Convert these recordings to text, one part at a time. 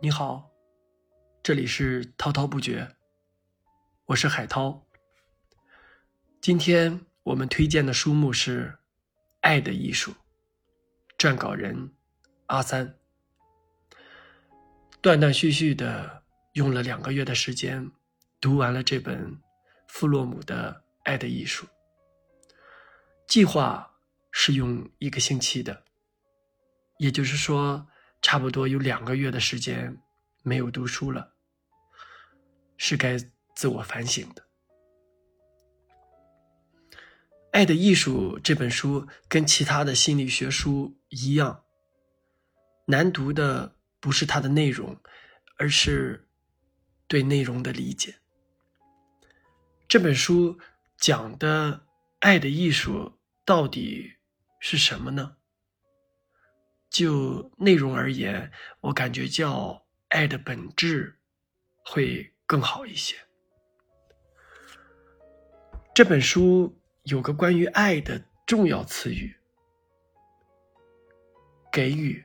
你好，这里是滔滔不绝，我是海涛。今天我们推荐的书目是《爱的艺术》，撰稿人阿三。断断续续的用了两个月的时间，读完了这本弗洛姆的《爱的艺术》。计划是用一个星期的，也就是说。差不多有两个月的时间没有读书了，是该自我反省的。《爱的艺术》这本书跟其他的心理学书一样，难读的不是它的内容，而是对内容的理解。这本书讲的爱的艺术到底是什么呢？就内容而言，我感觉叫“爱的本质”会更好一些。这本书有个关于爱的重要词语——给予。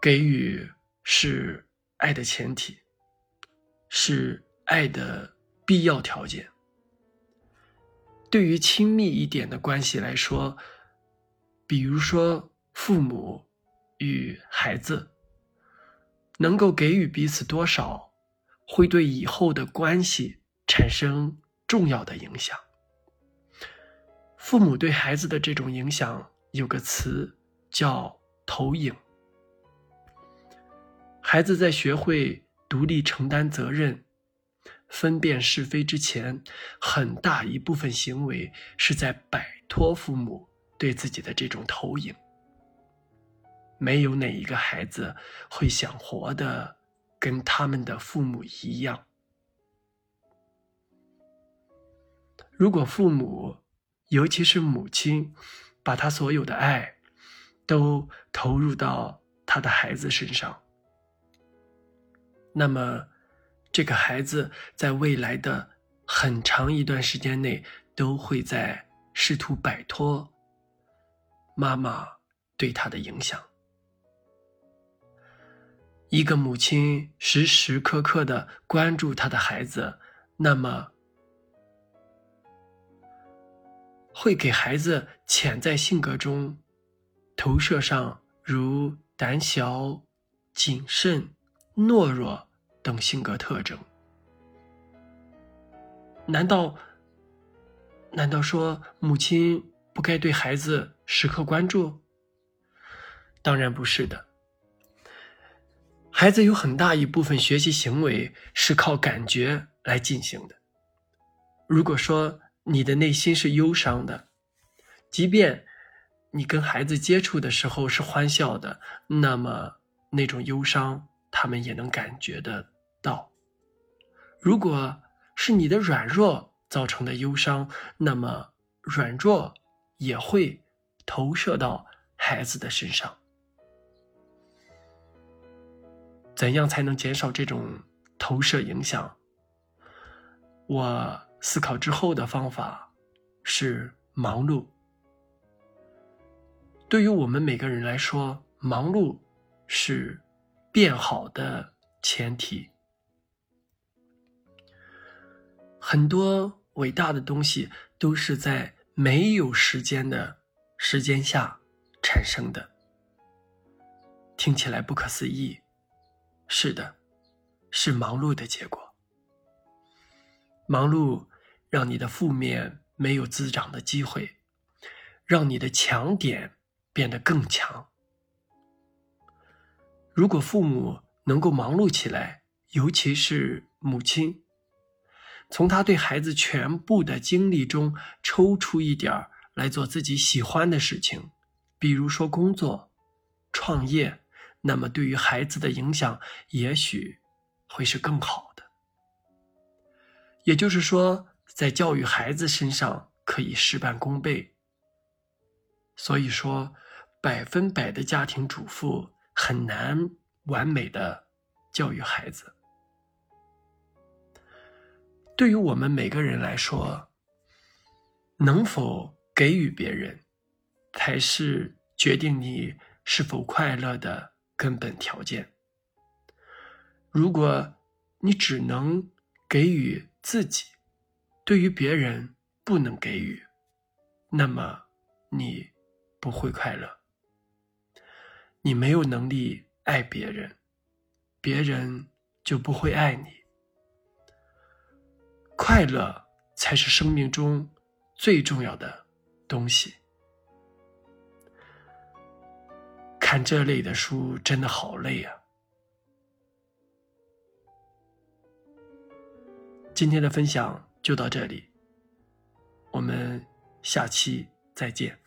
给予是爱的前提，是爱的必要条件。对于亲密一点的关系来说，比如说，父母与孩子能够给予彼此多少，会对以后的关系产生重要的影响。父母对孩子的这种影响，有个词叫投影。孩子在学会独立承担责任、分辨是非之前，很大一部分行为是在摆脱父母。对自己的这种投影，没有哪一个孩子会想活的跟他们的父母一样。如果父母，尤其是母亲，把他所有的爱都投入到他的孩子身上，那么这个孩子在未来的很长一段时间内都会在试图摆脱。妈妈对他的影响。一个母亲时时刻刻的关注他的孩子，那么会给孩子潜在性格中投射上如胆小、谨慎、懦弱等性格特征。难道？难道说母亲？不该对孩子时刻关注？当然不是的。孩子有很大一部分学习行为是靠感觉来进行的。如果说你的内心是忧伤的，即便你跟孩子接触的时候是欢笑的，那么那种忧伤他们也能感觉得到。如果是你的软弱造成的忧伤，那么软弱。也会投射到孩子的身上。怎样才能减少这种投射影响？我思考之后的方法是忙碌。对于我们每个人来说，忙碌是变好的前提。很多伟大的东西都是在。没有时间的时间下产生的，听起来不可思议。是的，是忙碌的结果。忙碌让你的负面没有滋长的机会，让你的强点变得更强。如果父母能够忙碌起来，尤其是母亲。从他对孩子全部的精力中抽出一点儿来做自己喜欢的事情，比如说工作、创业，那么对于孩子的影响也许会是更好的。也就是说，在教育孩子身上可以事半功倍。所以说，百分百的家庭主妇很难完美的教育孩子。对于我们每个人来说，能否给予别人，才是决定你是否快乐的根本条件。如果你只能给予自己，对于别人不能给予，那么你不会快乐。你没有能力爱别人，别人就不会爱你。快乐才是生命中最重要的东西。看这类的书真的好累啊！今天的分享就到这里，我们下期再见。